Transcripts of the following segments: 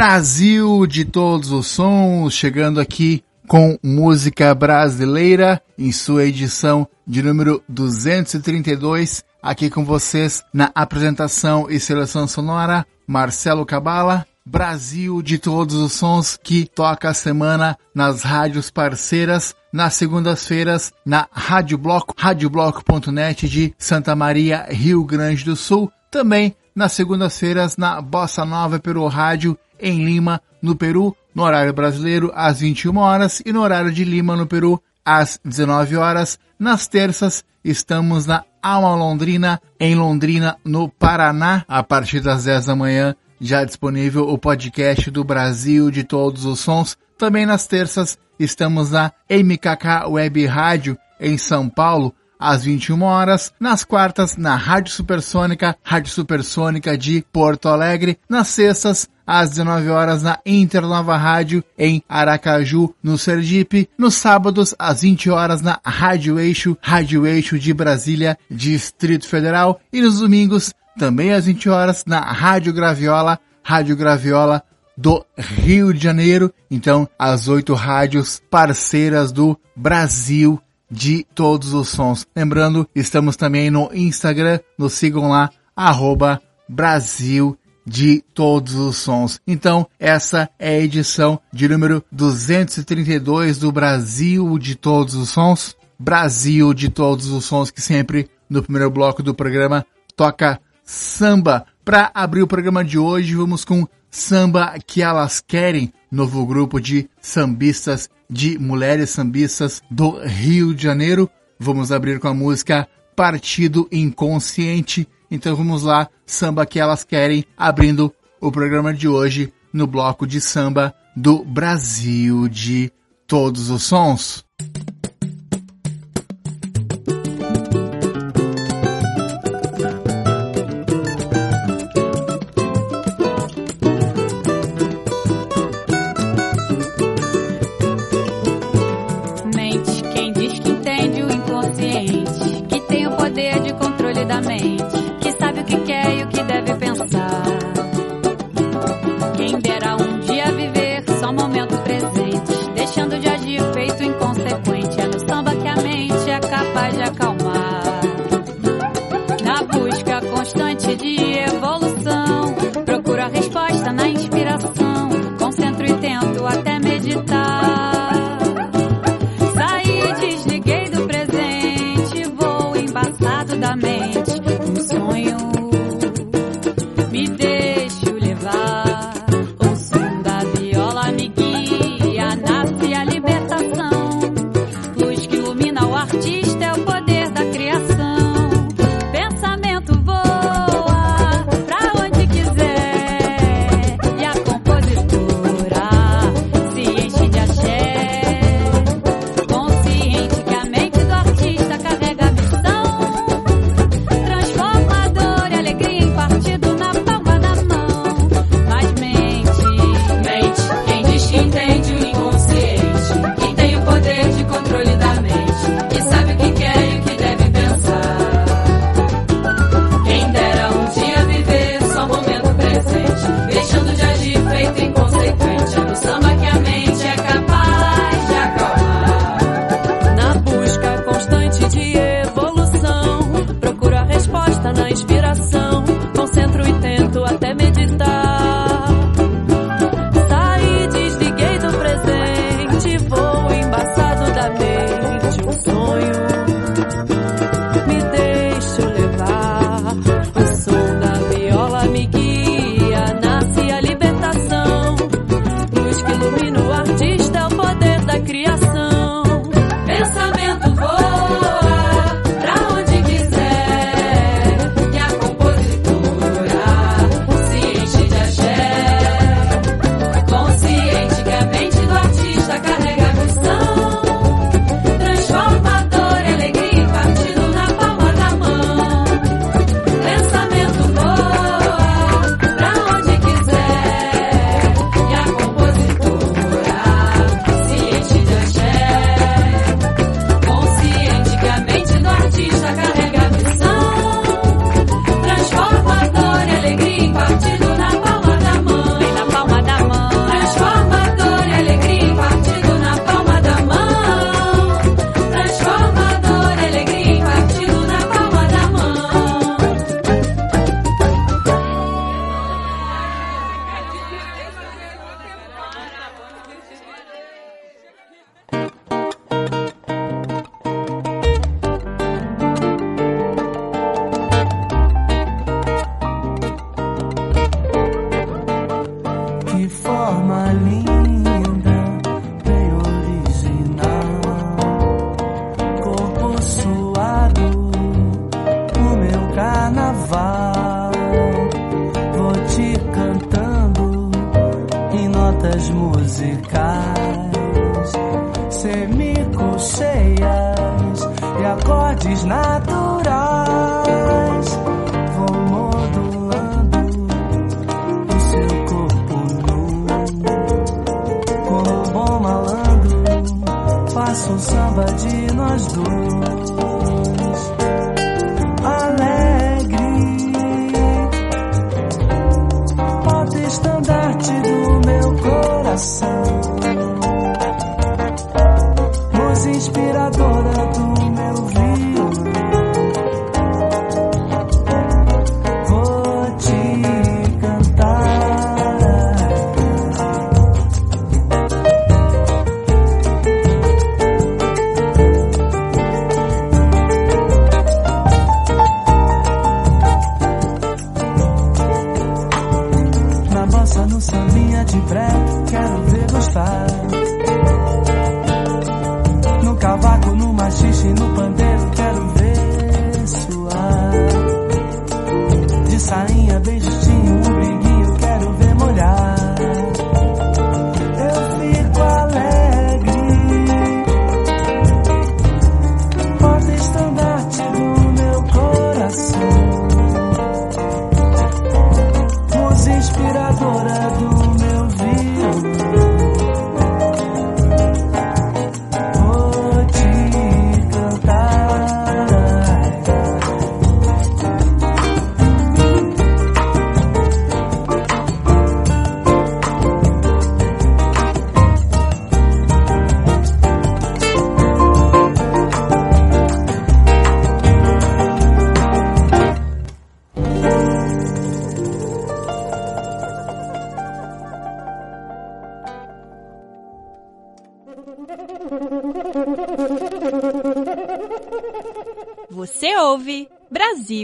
Brasil de todos os sons, chegando aqui com música brasileira em sua edição de número 232, aqui com vocês na apresentação e seleção sonora, Marcelo Cabala, Brasil de todos os sons que toca a semana nas rádios parceiras, nas segundas-feiras na Rádio Bloco, radiobloco.net de Santa Maria, Rio Grande do Sul, também nas segundas-feiras na Bossa Nova Peru Rádio em Lima, no Peru, no horário brasileiro às 21 horas e no horário de Lima, no Peru, às 19 horas. Nas terças estamos na Alma Londrina, em Londrina, no Paraná, a partir das 10 da manhã, já disponível o podcast do Brasil de todos os sons. Também nas terças estamos na MKK Web Rádio em São Paulo, às 21 horas, nas quartas na Rádio Supersônica, Rádio Supersônica de Porto Alegre, nas sextas às 19 horas na Internova Rádio em Aracaju, no Sergipe, nos sábados às 20 horas na Rádio Eixo, Rádio Eixo de Brasília, Distrito Federal e nos domingos também às 20 horas na Rádio Graviola, Rádio Graviola do Rio de Janeiro. Então, as oito rádios parceiras do Brasil de todos os sons. Lembrando, estamos também no Instagram, nos sigam lá, arroba Brasil de todos os sons. Então, essa é a edição de número 232 do Brasil de todos os sons. Brasil de todos os sons que sempre no primeiro bloco do programa toca samba. Para abrir o programa de hoje, vamos com Samba que elas querem, novo grupo de sambistas, de mulheres sambistas do Rio de Janeiro. Vamos abrir com a música Partido Inconsciente. Então vamos lá, samba que elas querem, abrindo o programa de hoje no bloco de samba do Brasil de todos os sons.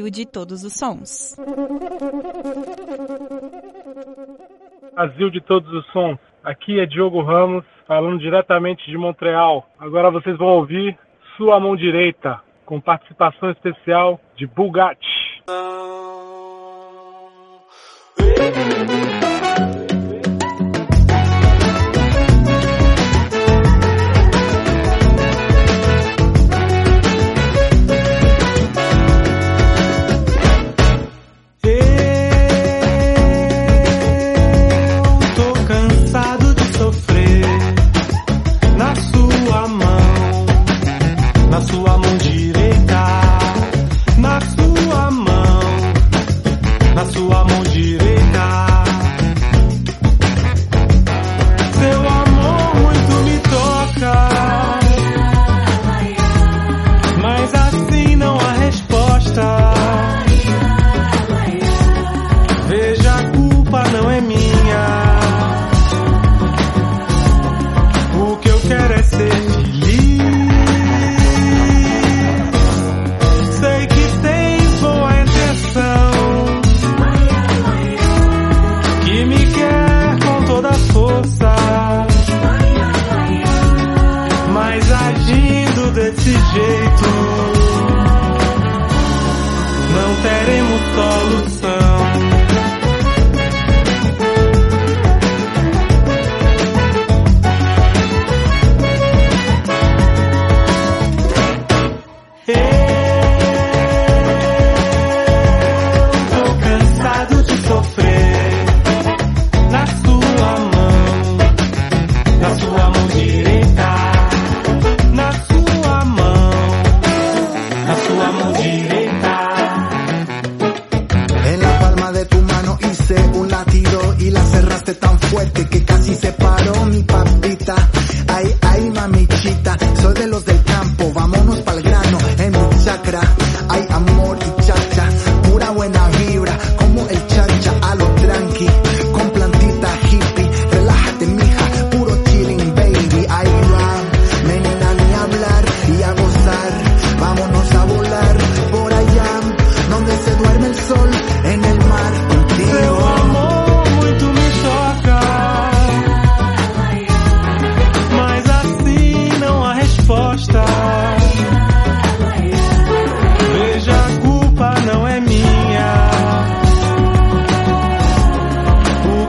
meio de todos os sons. Brasil de todos os sons. Aqui é Diogo Ramos, falando diretamente de Montreal. Agora vocês vão ouvir Sua Mão Direita, com participação especial de Bugatti.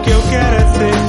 que eu quero é ser.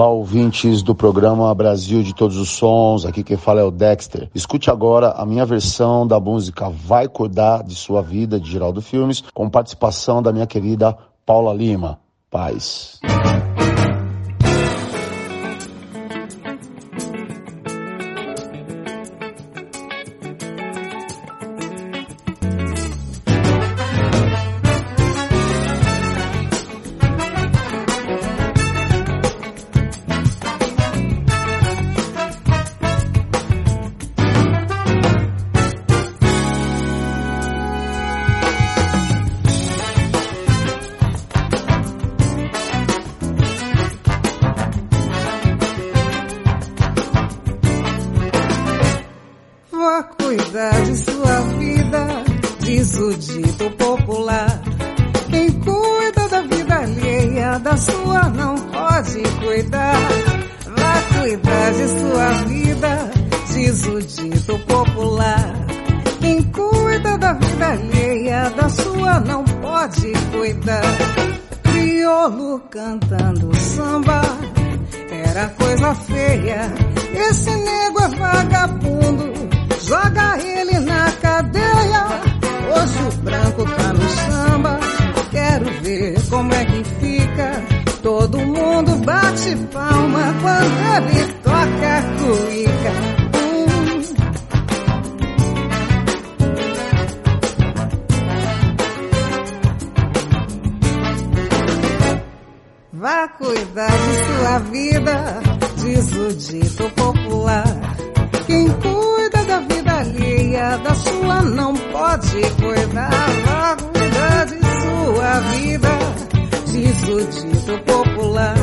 Olá, ouvintes do programa Brasil de Todos os Sons. Aqui quem fala é o Dexter. Escute agora a minha versão da música Vai Cuidar de Sua Vida, de Geraldo Filmes, com participação da minha querida Paula Lima. Paz. dito popular. Quem cuida da vida alheia, da sua não pode cuidar. Vá cuidar de sua vida, diz o dito popular. Quem cuida da vida alheia, da sua não pode cuidar. Criolo cantando samba era coisa feia. Esse nego é vagabundo, joga ele na cadeia osso branco tá no samba. Quero ver como é que fica. Todo mundo bate palma quando ele toca cuica. Vá cuidar de sua vida, diz o dito popular. Quem cuida da vida alheia, da sua não pode coisar logo de sua vida. Diz o dito popular.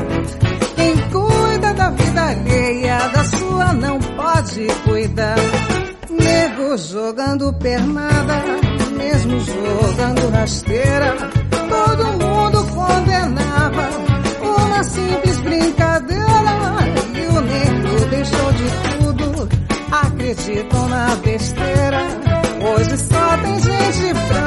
Quem cuida da vida alheia, da sua não pode cuidar. Nego jogando pernada, mesmo jogando rasteira. Todo mundo condenava uma simples brincadeira. E o negro deixou de tudo, acreditam na besteira. 是风。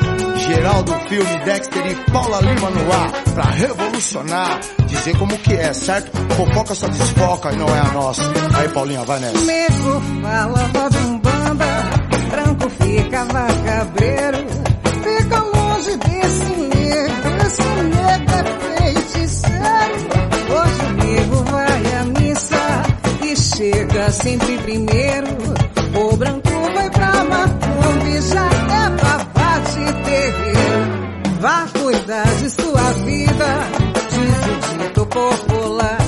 Geraldo Filme, Dexter e Paula Lima no ar. Pra revolucionar, dizer como que é, certo? Fofoca só desfoca e não é a nossa. Aí, Paulinha, vai nessa. Nego fala, roda um banda. Branco fica vagabreiro. Fica longe desse nego. Esse nego é feiticeiro. Hoje o nego vai a missa e chega sempre primeiro. O branco vai pra Macumbi, já sua vida, diz o dito popular.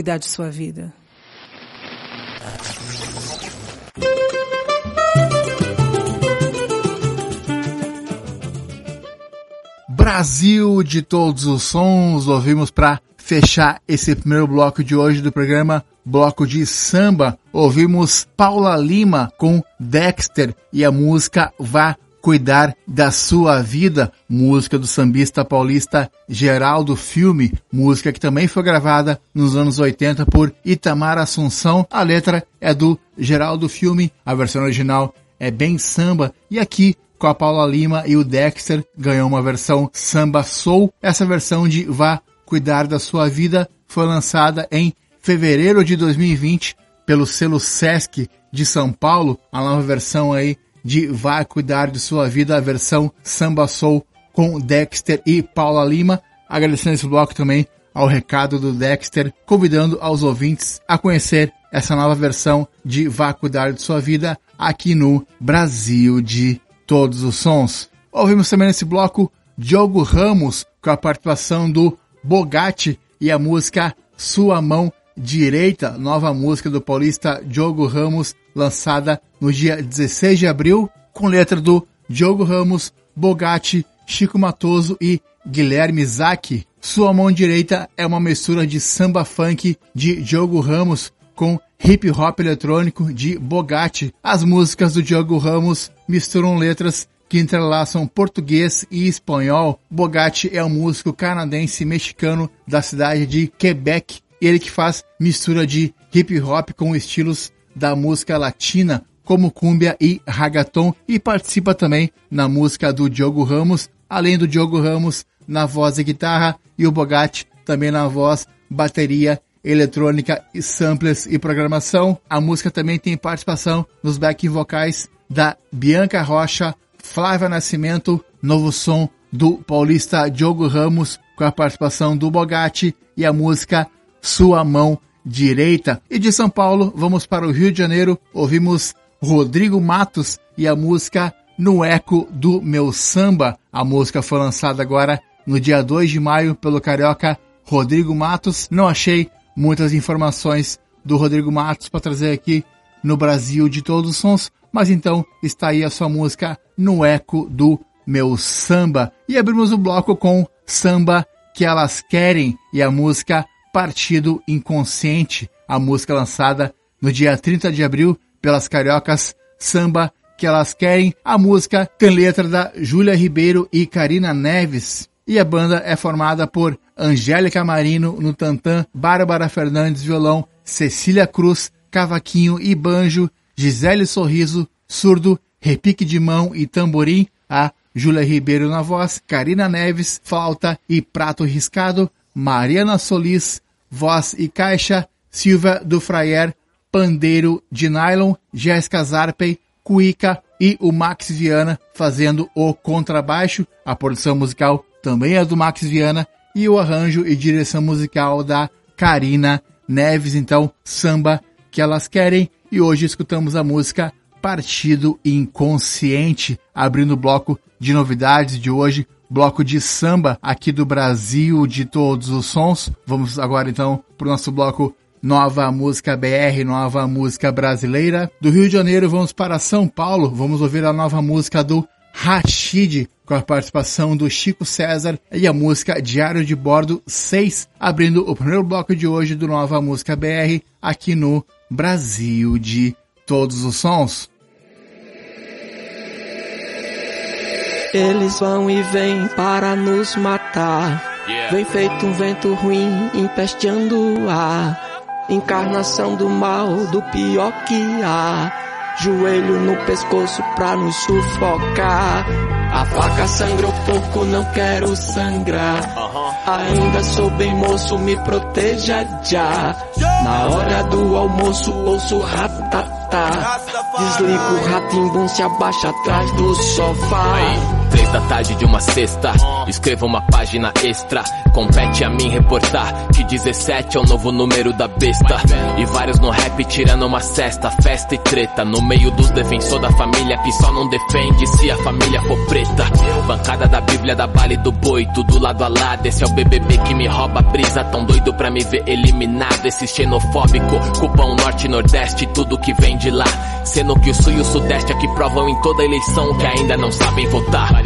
cuidar de sua vida. Brasil de todos os sons, ouvimos para fechar esse primeiro bloco de hoje do programa Bloco de Samba. Ouvimos Paula Lima com Dexter e a música Vá Cuidar da Sua Vida, música do sambista paulista Geraldo Filme, música que também foi gravada nos anos 80 por Itamar Assunção. A letra é do Geraldo Filme, a versão original é bem samba. E aqui com a Paula Lima e o Dexter ganhou uma versão samba soul. Essa versão de Vá Cuidar da Sua Vida foi lançada em fevereiro de 2020 pelo selo Sesc de São Paulo, a nova versão aí de Vá Cuidar de Sua Vida, a versão Samba Soul com Dexter e Paula Lima. Agradecendo esse bloco também ao recado do Dexter, convidando aos ouvintes a conhecer essa nova versão de Vá Cuidar de Sua Vida aqui no Brasil de Todos os Sons. Ouvimos também nesse bloco Diogo Ramos com a participação do Bogatti e a música Sua Mão Direita, nova música do paulista Diogo Ramos, lançada no dia 16 de abril, com letra do Diogo Ramos, Bogatti, Chico Matoso e Guilherme Zac. Sua mão direita é uma mistura de samba funk de Diogo Ramos com hip hop eletrônico de Bogatti. As músicas do Diogo Ramos misturam letras que entrelaçam português e espanhol. Bogatti é um músico canadense mexicano da cidade de Quebec ele que faz mistura de hip hop com estilos da música latina, como cumbia e ragaton, e participa também na música do Diogo Ramos, além do Diogo Ramos na voz e guitarra e o Bogatti também na voz, bateria, eletrônica, samples e programação. A música também tem participação nos backing vocais da Bianca Rocha, Flávia Nascimento, novo som do paulista Diogo Ramos com a participação do Bogatti e a música sua mão direita. E de São Paulo, vamos para o Rio de Janeiro, ouvimos Rodrigo Matos e a música No Eco do Meu Samba. A música foi lançada agora no dia 2 de maio pelo carioca Rodrigo Matos. Não achei muitas informações do Rodrigo Matos para trazer aqui no Brasil de todos os sons, mas então está aí a sua música No Eco do Meu Samba. E abrimos o bloco com Samba que Elas Querem e a música Partido Inconsciente, a música lançada no dia 30 de abril pelas cariocas Samba que elas querem. A música tem letra da Júlia Ribeiro e Karina Neves. E a banda é formada por Angélica Marino no tantã, Bárbara Fernandes violão, Cecília Cruz, cavaquinho e banjo, Gisele Sorriso, surdo, repique de mão e tamborim, a Júlia Ribeiro na voz, Karina Neves, flauta e prato riscado, Mariana Solis, voz e caixa, Silvia do Fraier, pandeiro de nylon, Jéssica Zarpey, cuíca e o Max Viana fazendo o contrabaixo. A produção musical também é do Max Viana e o arranjo e direção musical da Karina Neves. Então, samba que elas querem. E hoje escutamos a música Partido Inconsciente, abrindo o bloco de novidades de hoje bloco de samba aqui do Brasil de todos os sons. Vamos agora então para o nosso bloco Nova Música BR, Nova Música Brasileira. Do Rio de Janeiro vamos para São Paulo, vamos ouvir a nova música do Rashid, com a participação do Chico César e a música Diário de Bordo 6, abrindo o primeiro bloco de hoje do Nova Música BR aqui no Brasil de todos os sons. Eles vão e vêm para nos matar. Vem feito um vento ruim, empesteando o ar. Encarnação do mal, do pior que há. Joelho no pescoço pra nos sufocar. A faca sangra o porco, não quero sangrar. Ainda sou bem moço, me proteja já. Na hora do almoço, ouço ratatá. Desligo o ratimbum, se abaixa atrás do sofá. Três da tarde de uma sexta, escreva uma página extra. Compete a mim reportar que 17 é o novo número da besta. E vários no rap tirando uma cesta, festa e treta. No meio dos defensores da família que só não defende se a família for preta. Bancada da Bíblia, da Bale do Boi, tudo lado a lado. Esse é o BBB que me rouba a brisa. Tão doido pra me ver eliminado. Esse xenofóbico, culpa o norte nordeste, tudo que vem de lá. Sendo que o sul e o sudeste aqui provam em toda eleição que ainda não sabem votar.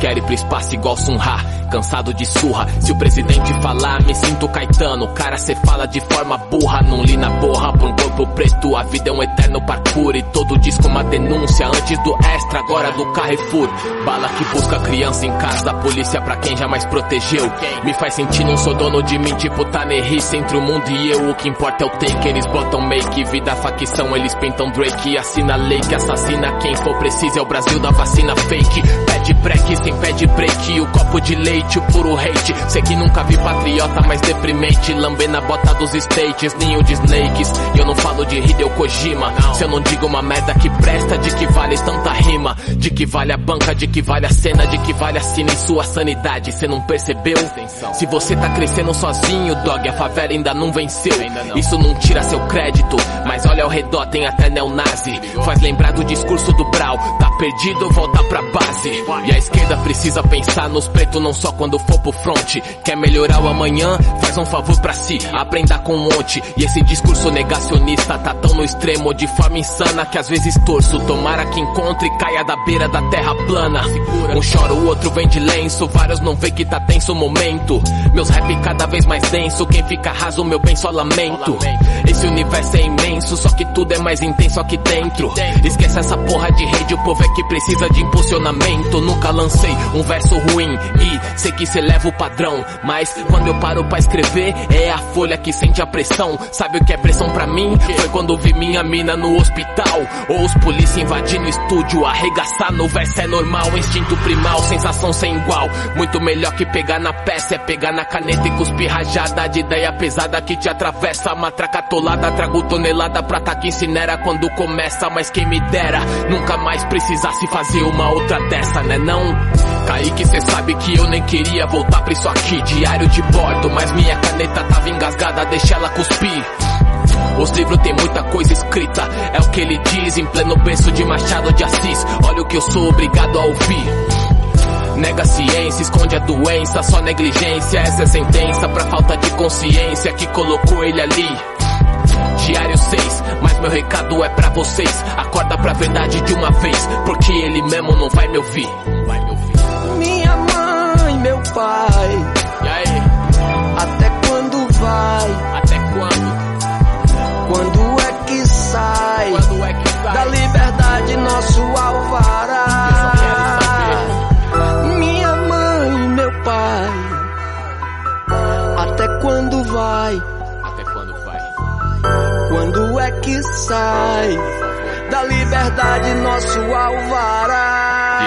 Quero ir pro espaço igual Sunha, cansado de surra. Se o presidente falar, me sinto Caetano. Cara, cê fala de forma burra, não li na borra. Pra um corpo preto, a vida é um eterno parkour. E todo disco uma denúncia, antes do extra, agora do Carrefour. Bala que busca criança em casa, polícia pra quem jamais protegeu. Me faz sentir não sou dono de mim, tipo Tanerrice entre o mundo e eu. O que importa é o take, eles botam make, vida facção, eles pintam Drake. Assina lei que assassina quem for preciso, é o Brasil da vacina fake. Pede break, sem pede break, o copo de leite, o puro hate. Sei que nunca vi patriota mais deprimente, lamber na bota dos states, ninho de snakes. E eu não falo de Hideo Kojima, se eu não digo uma merda que presta, de que vale tanta rima, de que vale a banca, de que vale a cena, de que vale a cena em sua sanidade. Cê não percebeu? Se você tá crescendo sozinho, dog, a favela ainda não venceu. Isso não tira seu crédito, mas olha ao redor, tem até neonazi. Faz lembrar do discurso do Brau, tá perdido, volta pra base. E a esquerda precisa pensar nos pretos não só quando for pro front. Quer melhorar o amanhã? Faz um favor pra si, aprenda com um monte. E esse discurso negacionista tá tão no extremo, de forma insana que às vezes torço. Tomara que encontre e caia da beira da terra plana. Um chora, o outro vem de lenço, vários não vê que tá tenso o momento. Meus rap cada vez mais denso, quem fica raso, meu bem, só lamento. Esse universo é imenso, só que tudo é mais intenso aqui dentro. Esquece essa porra de rede, o povo é que precisa de impulsionamento. Nunca lancei um verso ruim e sei que cê leva o padrão. Mas quando eu paro pra escrever, é a folha que sente a pressão. Sabe o que é pressão pra mim? Foi quando vi minha mina no hospital. Ou os polícia invadindo o estúdio, arregaçar no verso é normal. Instinto primal, sensação sem igual. Muito melhor que pegar na peça, é pegar na caneta e cuspir rajada de ideia pesada que te atravessa. Matraca atolada, trago tonelada, prata que incinera quando começa. Mas quem me dera, nunca mais precisasse fazer uma outra dessa, né não? Kaique, cê sabe que eu nem queria voltar pra isso aqui. Diário de bordo, mas minha caneta tava engasgada, deixa ela cuspir. Os livros tem muita coisa escrita, é o que ele diz em pleno berço de Machado de Assis. Olha o que eu sou obrigado a ouvir. Nega a ciência, esconde a doença, só negligência. Essa é sentença pra falta de consciência que colocou ele ali. Diário 6, mas meu recado é pra vocês. Acorda pra verdade de uma vez, porque ele mesmo não vai me ouvir. Vai me ouvir. Minha mãe, meu pai, E aí? até quando vai? Até quando? Quando é que sai? Quando é que sai? Da liberdade nosso alvará. Minha mãe, meu pai, até quando vai? Quando é que sai? Da liberdade nosso alvará.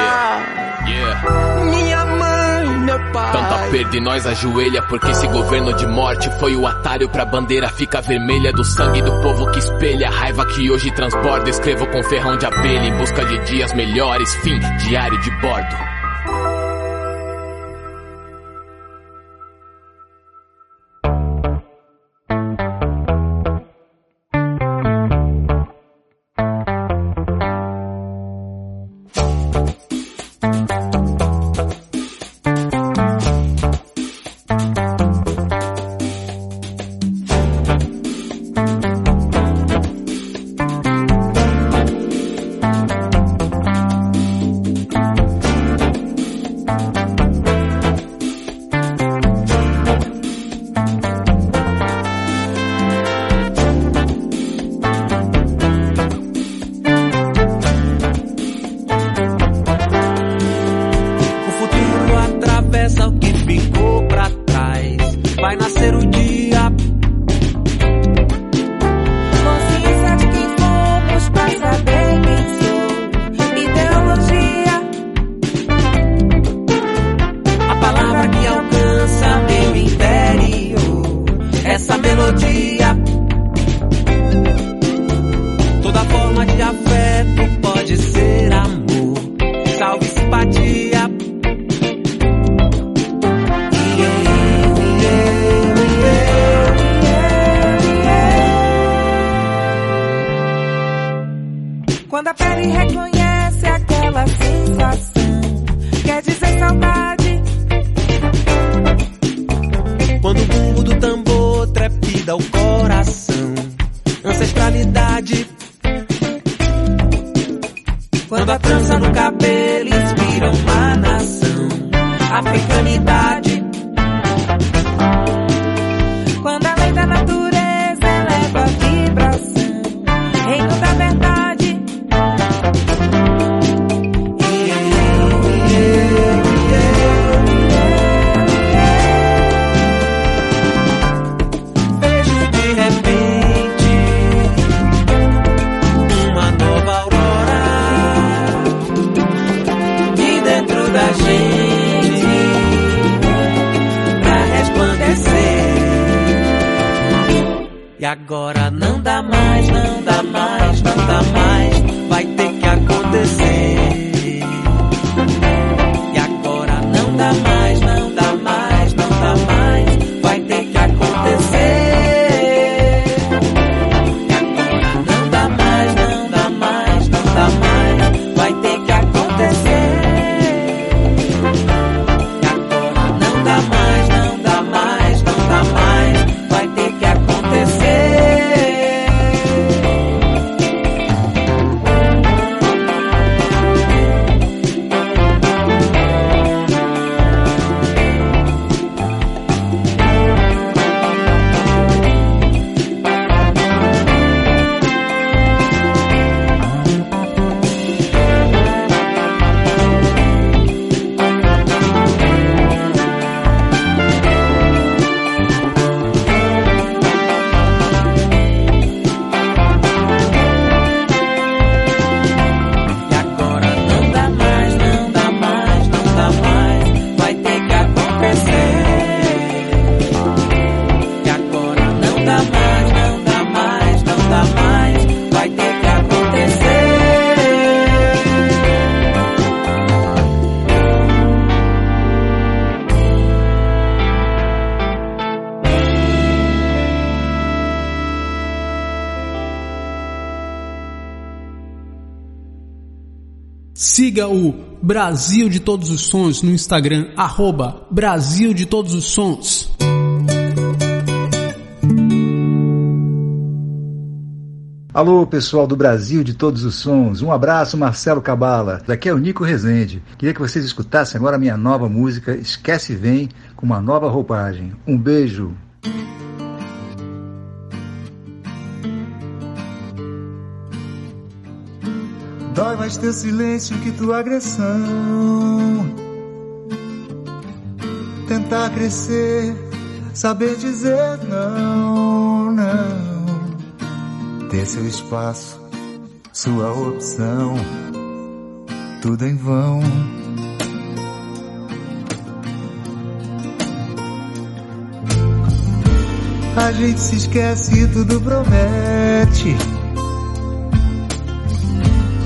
Yeah. Minha mãe, meu pai. Tanta perda e nós ajoelha porque esse governo de morte foi o atalho pra bandeira fica vermelha do sangue do povo que espelha a raiva que hoje transborda. Escrevo com ferrão de abelha em busca de dias melhores. Fim, diário de bordo. Siga o Brasil de Todos os Sons no Instagram, arroba Brasil de Todos os Sons. Alô, pessoal do Brasil de todos os sons. Um abraço, Marcelo Cabala. Daqui é o Nico Rezende. Queria que vocês escutassem agora a minha nova música Esquece Vem com uma nova roupagem. Um beijo. Mais teu silêncio que tua agressão. Tentar crescer, saber dizer não, não. Ter seu espaço, sua opção. Tudo em vão. A gente se esquece e tudo promete.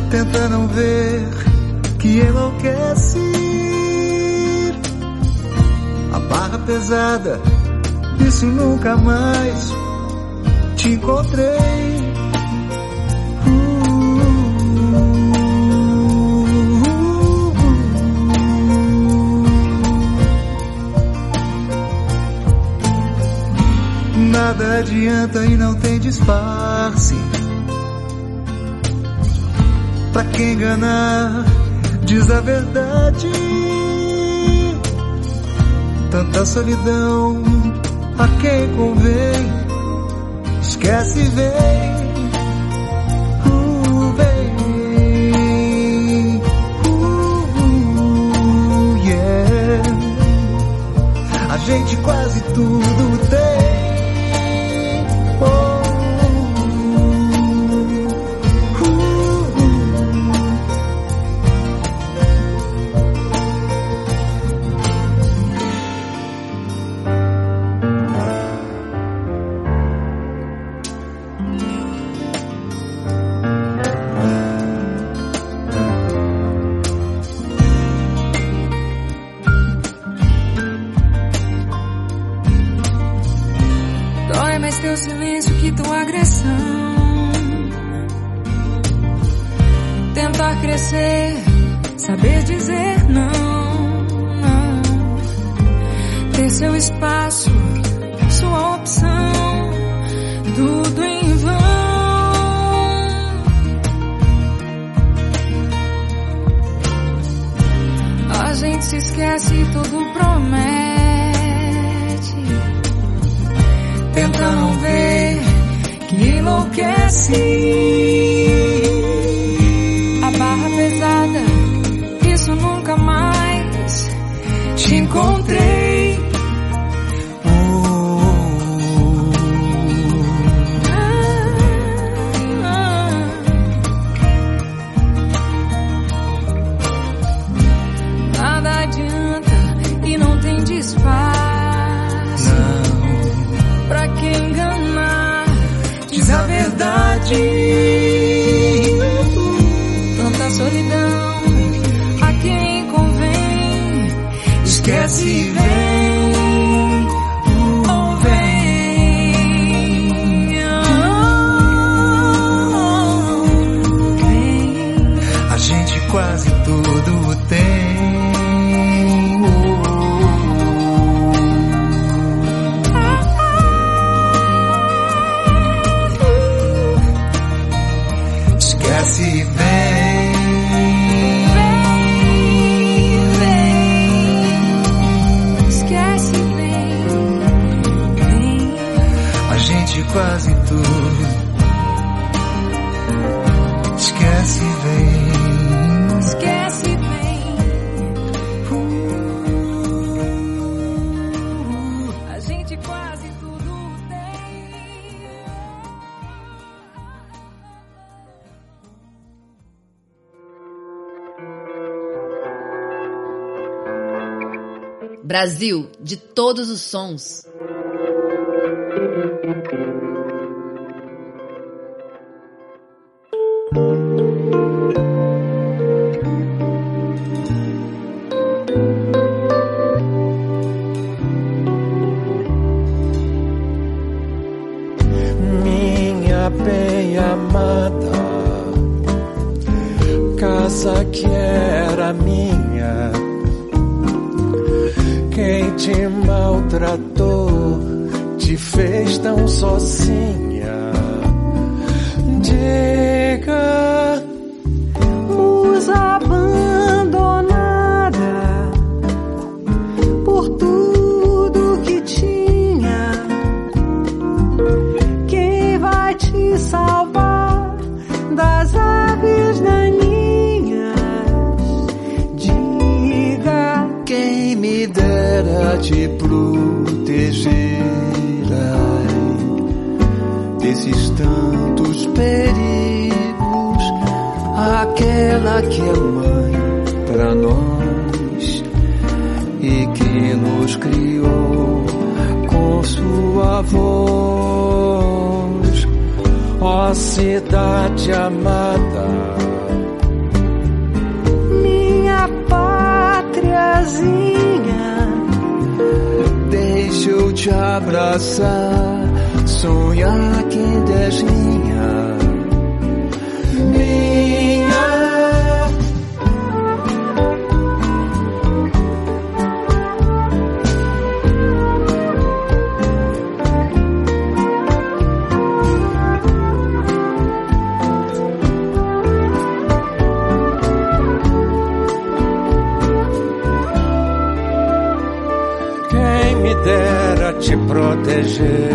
Tenta não ver que enlouquece. A barra pesada, disse nunca mais te encontrei. Nada adianta e não tem disfarce. Pra quem enganar, diz a verdade. Tanta solidão a quem convém. Esquece e vem. Uh. Uh, gente quase tudo tem. mais teu silêncio que tua agressão. Tentar crescer, saber dizer não, não. Ter seu espaço, sua opção, tudo em vão. A gente se esquece e tudo promete. tenta não ver que enlouquece. A barra pesada, isso nunca mais te encontrei. Brasil de todos os sons. Minha bem amada, casa que era minha te maltratou, te fez tão sozinha. Diga era te proteger ai, desses tantos perigos. Aquela que é mãe para nós e que nos criou com sua voz, ó cidade amada. Minha pátriazinha te abraçar, sonhar que deslinha. Jesus.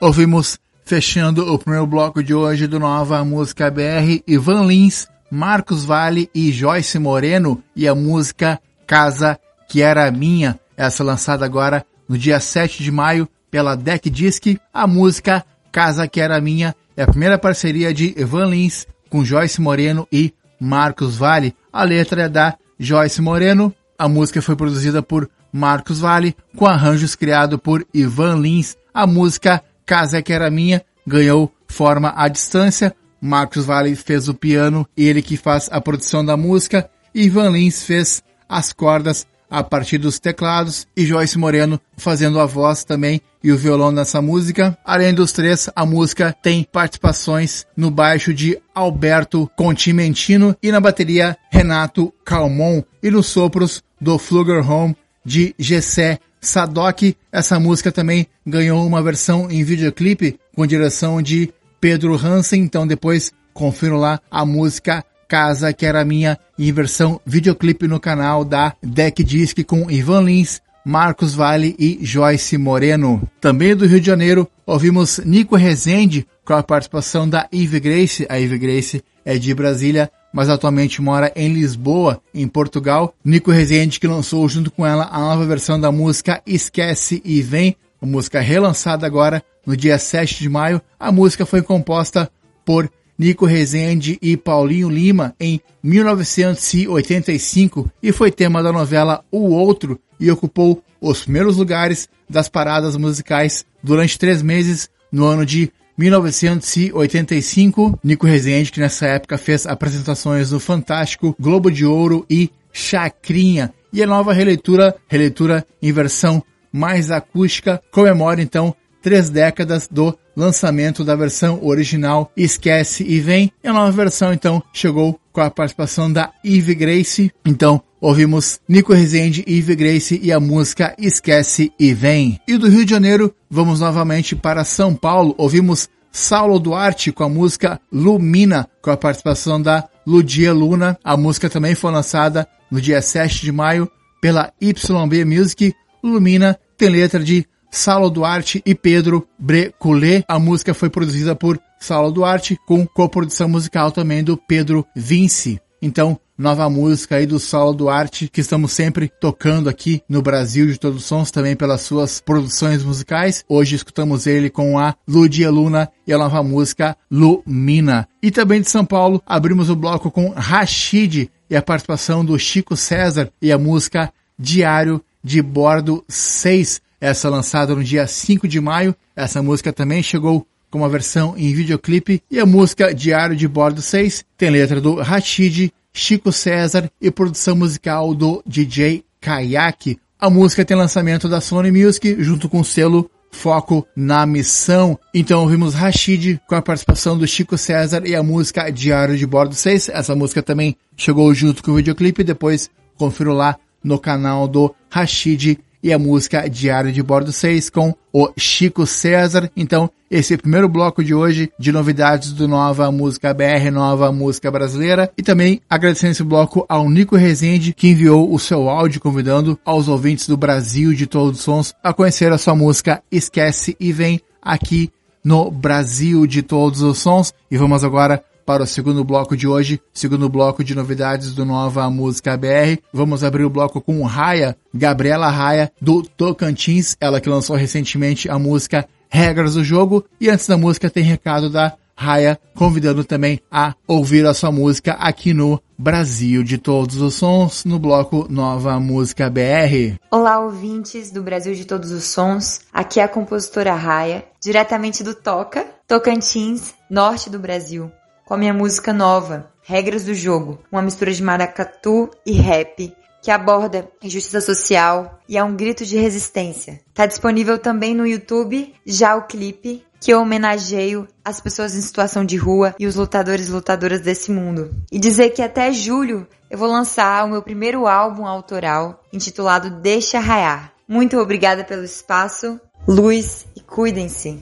Ouvimos, fechando o primeiro bloco de hoje do Nova Música BR, Ivan Lins, Marcos Vale e Joyce Moreno e a música Casa Que Era Minha, essa é lançada agora no dia 7 de maio pela Deck Disc. A música Casa Que Era Minha é a primeira parceria de Ivan Lins com Joyce Moreno e Marcos Vale. A letra é da Joyce Moreno, a música foi produzida por Marcos Vale, com arranjos criados por Ivan Lins. A música Casa Que Era Minha ganhou forma à distância. Marcos Vale fez o piano, ele que faz a produção da música. Ivan Lins fez as cordas a partir dos teclados e Joyce Moreno fazendo a voz também e o violão nessa música. Além dos três, a música tem participações no baixo de Alberto Contimentino e na bateria Renato Calmon e nos sopros do Fluger Home de Gessé Sadok. Essa música também ganhou uma versão em videoclipe com direção de Pedro Hansen, então depois confiro lá a música Casa, que era minha em versão videoclipe no canal da Deck Disc com Ivan Lins, Marcos Vale e Joyce Moreno. Também do Rio de Janeiro, ouvimos Nico Rezende com a participação da Eve Grace. A Eve Grace é de Brasília, mas atualmente mora em Lisboa, em Portugal. Nico Rezende que lançou junto com ela a nova versão da música Esquece e Vem, a música relançada agora no dia 7 de maio. A música foi composta por Nico Rezende e Paulinho Lima em 1985 e foi tema da novela O Outro e ocupou os primeiros lugares das paradas musicais durante três meses no ano de 1985. Nico Rezende, que nessa época fez apresentações no Fantástico, Globo de Ouro e Chacrinha. E a nova releitura, releitura em versão mais acústica, comemora então três décadas do lançamento da versão original Esquece e Vem. E a nova versão, então, chegou com a participação da Eve Grace. Então, ouvimos Nico Rezende, Eve Grace e a música Esquece e Vem. E do Rio de Janeiro, vamos novamente para São Paulo. Ouvimos Saulo Duarte com a música Lumina, com a participação da Ludia Luna. A música também foi lançada no dia 7 de maio pela YB Music. Lumina tem letra de Saulo Duarte e Pedro Breculé. A música foi produzida por Saulo Duarte, com coprodução musical também do Pedro Vinci. Então, nova música aí do Saulo Duarte, que estamos sempre tocando aqui no Brasil de Todos os Sons, também pelas suas produções musicais. Hoje escutamos ele com a Ludia Luna e a nova música Lumina. E também de São Paulo, abrimos o bloco com Rashid e a participação do Chico César e a música Diário de Bordo 6, essa lançada no dia 5 de maio. Essa música também chegou com uma versão em videoclipe e a música Diário de Bordo 6 tem letra do Rashid, Chico César e produção musical do DJ Kayak. A música tem lançamento da Sony Music junto com o selo Foco na Missão. Então ouvimos Rashid com a participação do Chico César e a música Diário de Bordo 6. Essa música também chegou junto com o videoclipe, depois confiro lá no canal do Rashid e a música Diário de Bordo 6 com o Chico César. Então, esse é primeiro bloco de hoje de novidades do Nova Música BR, Nova Música Brasileira. E também agradecendo esse bloco ao Nico Rezende, que enviou o seu áudio convidando aos ouvintes do Brasil de todos os sons a conhecer a sua música Esquece e Vem aqui no Brasil de todos os sons. E vamos agora para o segundo bloco de hoje, segundo bloco de novidades do Nova Música BR. Vamos abrir o bloco com Raia, Gabriela Raia, do Tocantins, ela que lançou recentemente a música Regras do Jogo. E antes da música tem recado da Raia, convidando também a ouvir a sua música aqui no Brasil de Todos os Sons, no bloco Nova Música BR. Olá, ouvintes do Brasil de Todos os Sons. Aqui é a compositora Raia, diretamente do Toca, Tocantins, norte do Brasil com a minha música nova, Regras do Jogo, uma mistura de maracatu e rap que aborda injustiça social e é um grito de resistência. Tá disponível também no YouTube já o clipe que eu homenageio as pessoas em situação de rua e os lutadores e lutadoras desse mundo. E dizer que até julho eu vou lançar o meu primeiro álbum autoral intitulado Deixa Raiar. Muito obrigada pelo espaço, luz e cuidem-se.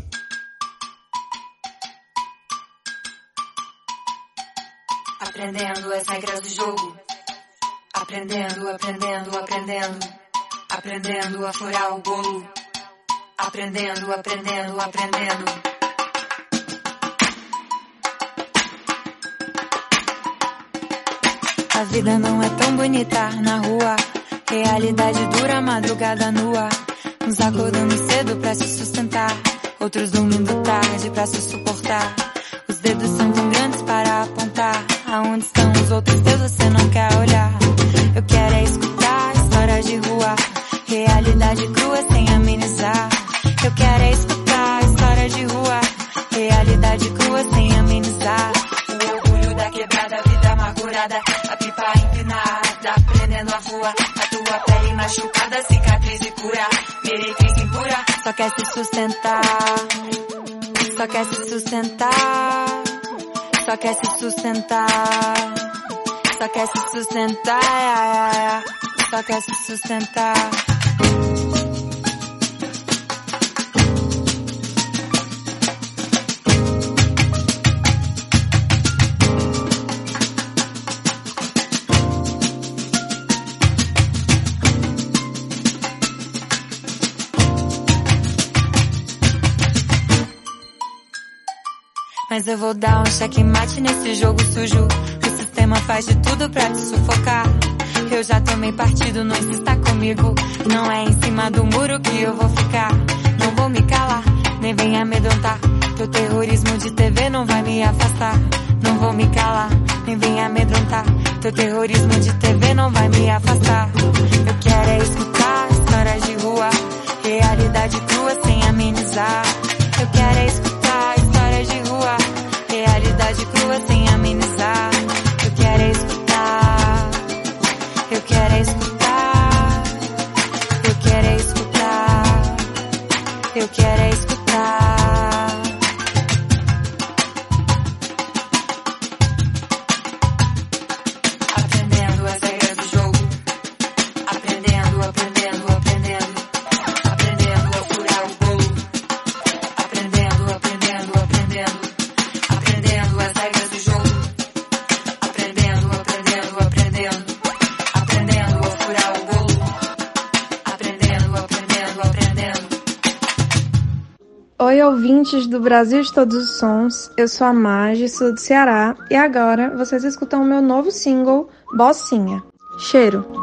Aprendendo as regras do jogo. Aprendendo, aprendendo, aprendendo. Aprendendo a furar o bolo. Aprendendo, aprendendo, aprendendo. A vida não é tão bonita na rua. Realidade dura, madrugada nua. Uns acordando cedo pra se sustentar. Outros dormindo tarde pra se suportar. Os dedos são tão grandes para apontar. Aonde estão os outros dedos você não quer olhar. Eu quero é escutar histórias de rua. Realidade crua sem amenizar. Eu quero é escutar histórias de rua. Realidade crua sem amenizar. O orgulho da quebrada, vida amargurada. A pipa empinada, prendendo a rua. A tua pele machucada, cicatriz e cura. Meretriz impura, só quer se sustentar. Só quer se sustentar. Só quer se sustentar. Só quer se sustentar. Só quer se sustentar. Mas eu vou dar um checkmate nesse jogo sujo. O sistema faz de tudo pra te sufocar. Eu já tomei partido, não insista comigo. Não é em cima do muro que eu vou ficar. Não vou me calar, nem vem amedrontar. Teu terrorismo de TV não vai me afastar. Não vou me calar, nem vem amedrontar. Teu terrorismo de TV não vai me afastar. Eu quero é escutar histórias de rua. Realidade crua sem amenizar. Eu quero é escutar. Realidade crua sem amenizar. Oi, ouvintes do Brasil de Todos os Sons. Eu sou a Magi, sou do Ceará e agora vocês escutam o meu novo single, Bossinha. Cheiro.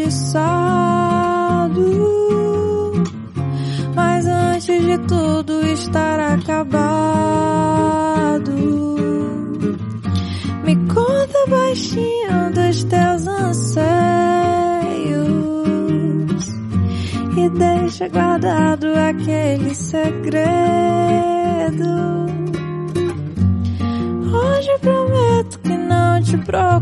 Desperdiçado? Mas antes de tudo estar acabado. Me conta baixinho dos teus anseios e deixa guardado aquele segredo. Hoje prometo que não te procuro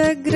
aquele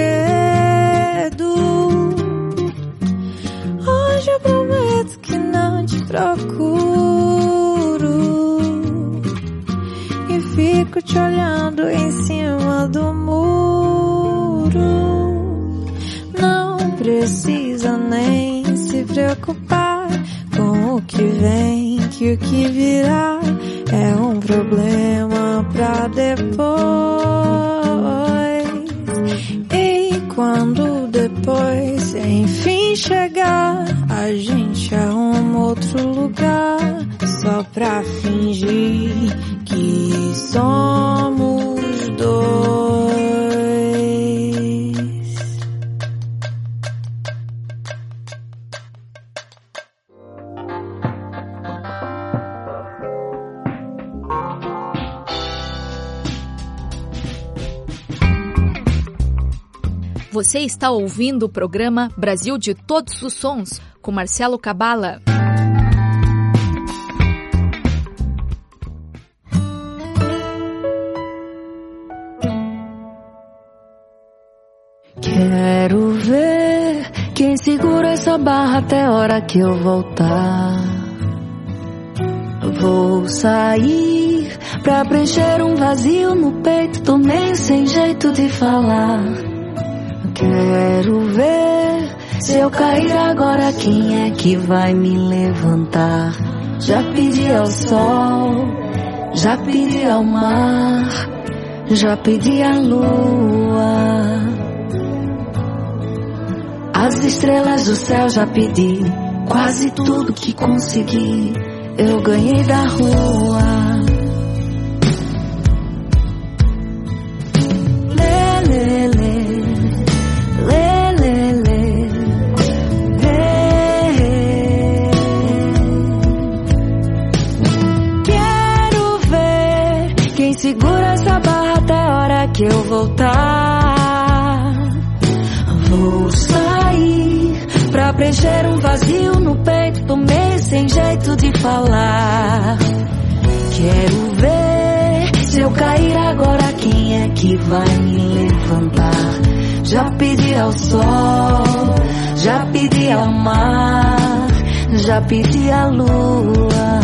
está ouvindo o programa Brasil de Todos os Sons com Marcelo Cabala. Quero ver quem segura essa barra até a hora que eu voltar. Vou sair pra preencher um vazio no peito, tô meio sem jeito de falar. Quero ver se eu cair agora, quem é que vai me levantar? Já pedi ao sol, já pedi ao mar, já pedi à lua. As estrelas do céu já pedi, quase tudo que consegui, eu ganhei da rua. Que eu voltar. Vou sair pra preencher um vazio no peito, tô meio sem jeito de falar. Quero ver se eu cair agora, quem é que vai me levantar? Já pedi ao sol, já pedi ao mar, já pedi à lua.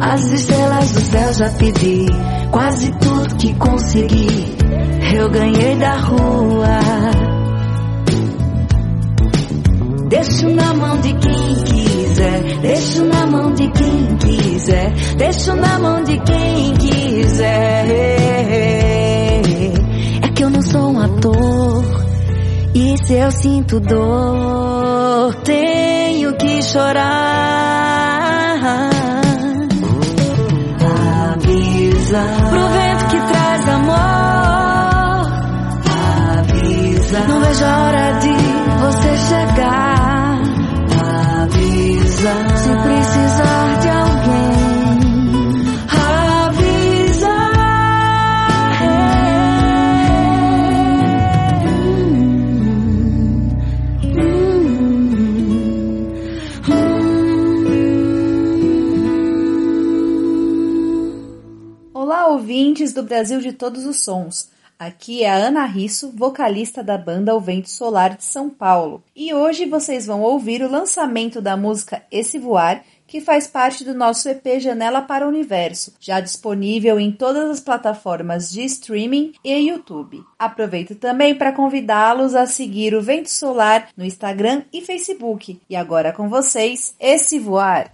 As estrelas do céu já pedi, quase tudo que consegui, eu ganhei da rua. Deixo na mão de quem quiser, deixo na mão de quem quiser, deixo na mão de quem quiser. É que eu não sou um ator, e se eu sinto dor, tenho que chorar. Avisa pro vento que traz amor. Avisa, não vejo a hora de você chegar. Brasil de Todos os Sons. Aqui é a Ana Risso, vocalista da banda O Vento Solar de São Paulo. E hoje vocês vão ouvir o lançamento da música Esse Voar, que faz parte do nosso EP Janela para o Universo, já disponível em todas as plataformas de streaming e YouTube. Aproveito também para convidá-los a seguir o Vento Solar no Instagram e Facebook. E agora com vocês, Esse Voar.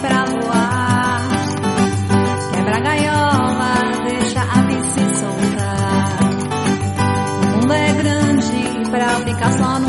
Pra voar. Quebra a gaiola, deixa a ave soltar. O mundo é grande pra ficar só no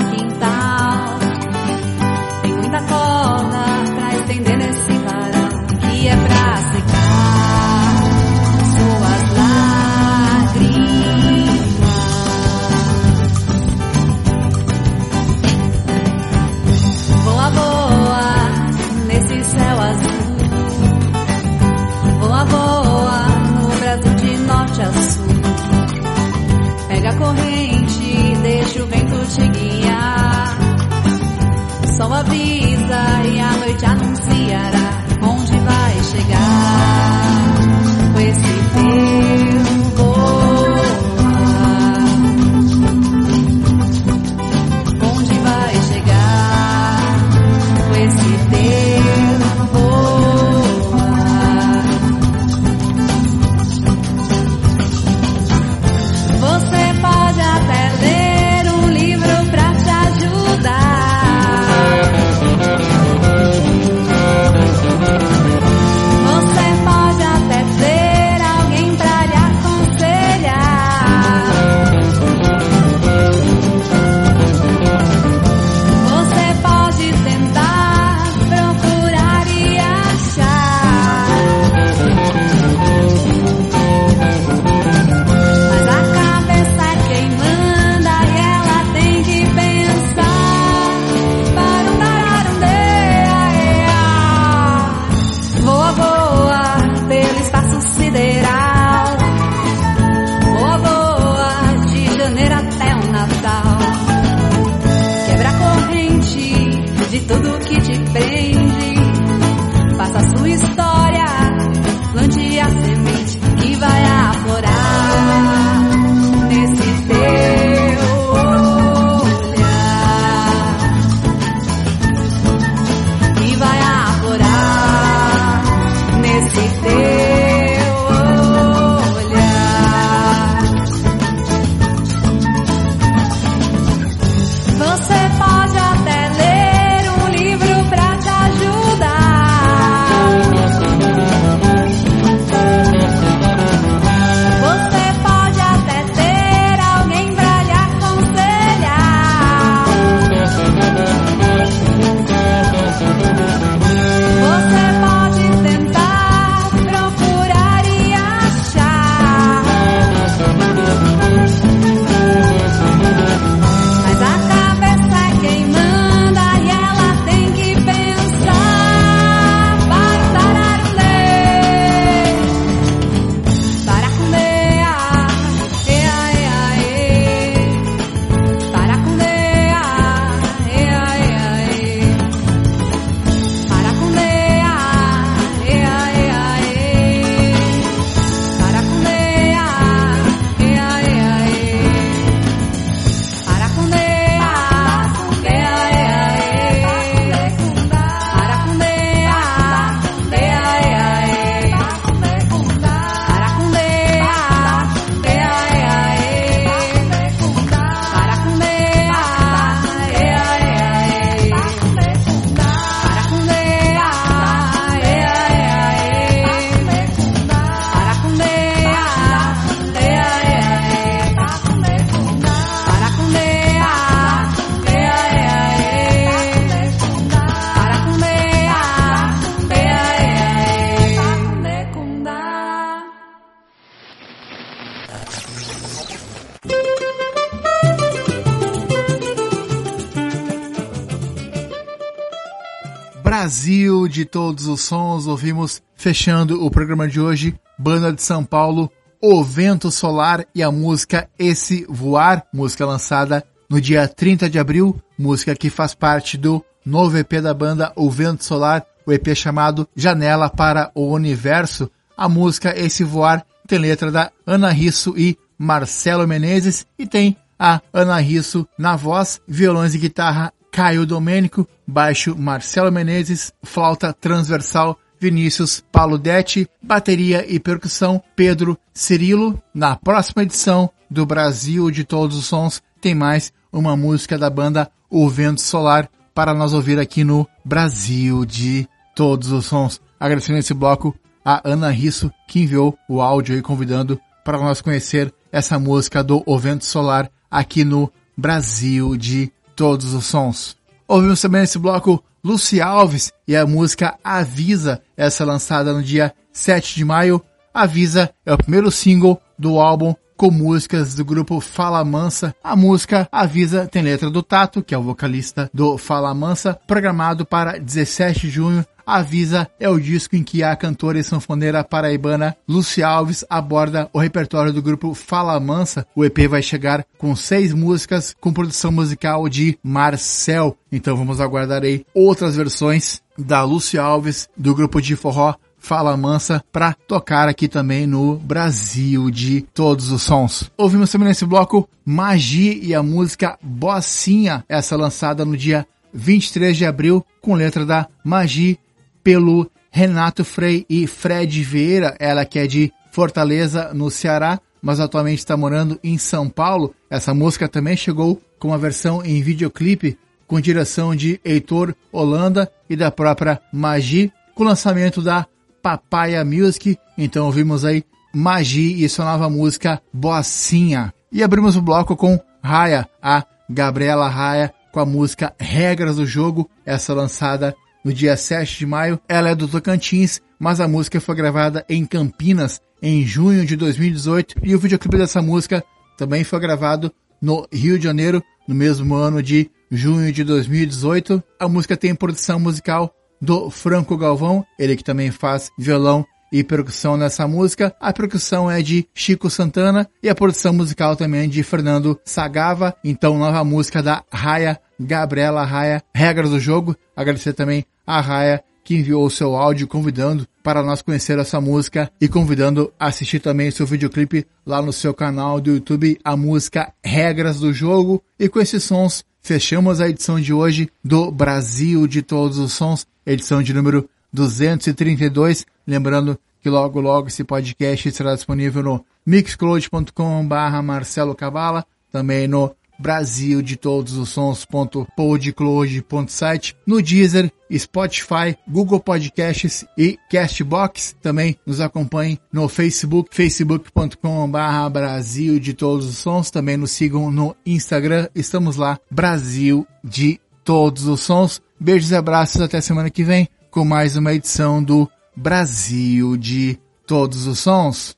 os sons, ouvimos fechando o programa de hoje, Banda de São Paulo, O Vento Solar e a música Esse Voar, música lançada no dia 30 de abril, música que faz parte do novo EP da banda O Vento Solar, o EP chamado Janela para o Universo. A música Esse Voar tem letra da Ana Risso e Marcelo Menezes e tem a Ana Risso na voz, violões e guitarra Caio Domênico, baixo Marcelo Menezes, flauta transversal Vinícius Paludetti, bateria e percussão Pedro Cirilo. Na próxima edição do Brasil de Todos os Sons tem mais uma música da banda O Vento Solar para nós ouvir aqui no Brasil de Todos os Sons. Agradecendo esse bloco a Ana Risso que enviou o áudio e convidando para nós conhecer essa música do O Vento Solar aqui no Brasil de Todos os Sons. Ouvimos também nesse bloco Luci Alves e a música Avisa, essa lançada no dia 7 de maio. Avisa é o primeiro single do álbum com músicas do grupo Fala Mansa. A música Avisa tem letra do Tato, que é o vocalista do Fala Mansa, programado para 17 de junho. Avisa é o disco em que a cantora e sanfoneira paraibana Luci Alves aborda o repertório do grupo Fala Mansa. O EP vai chegar com seis músicas com produção musical de Marcel. Então vamos aguardar aí outras versões da Luci Alves do grupo de forró Fala Mansa para tocar aqui também no Brasil de todos os sons. Ouvimos também nesse bloco Magi e a música Bossinha, essa lançada no dia 23 de abril com letra da Magi pelo Renato Frei e Fred Vieira, ela que é de Fortaleza, no Ceará, mas atualmente está morando em São Paulo. Essa música também chegou com uma versão em videoclipe com direção de Heitor Holanda e da própria Magi, com o lançamento da Papaya Music. Então ouvimos aí Magi e sua nova música Boacinha. E abrimos o bloco com Raya, a Gabriela Raya, com a música Regras do Jogo, essa lançada no dia 7 de maio. Ela é do Tocantins, mas a música foi gravada em Campinas em junho de 2018 e o videoclipe dessa música também foi gravado no Rio de Janeiro no mesmo ano de junho de 2018. A música tem produção musical do Franco Galvão, ele que também faz violão e percussão nessa música. A percussão é de Chico Santana e a produção musical também é de Fernando Sagava. Então, nova música da Raia, Gabriela Raia, Regras do Jogo. Agradecer também a Raia que enviou o seu áudio convidando para nós conhecer essa música e convidando a assistir também seu videoclipe lá no seu canal do YouTube, a música Regras do Jogo. E com esses sons, fechamos a edição de hoje do Brasil de Todos os Sons, edição de número 232. Lembrando que logo logo esse podcast será disponível no mixcloud.com barra Marcelo Cavala, também no Brasil de todos os sons.podcloud.site, no Deezer, Spotify, Google Podcasts e Castbox. Também nos acompanhem no Facebook, facebook.com barra Brasil de todos os sons. Também nos sigam no Instagram, estamos lá, Brasil de todos os sons. Beijos e abraços até semana que vem com mais uma edição do Brasil de todos os sons.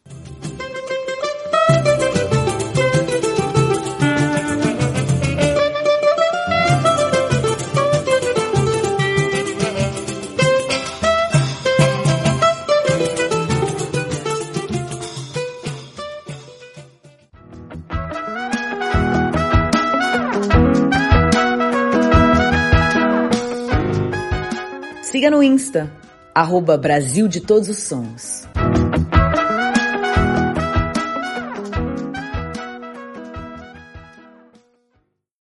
siga no Insta, arroba Brasil de Todos os Sons.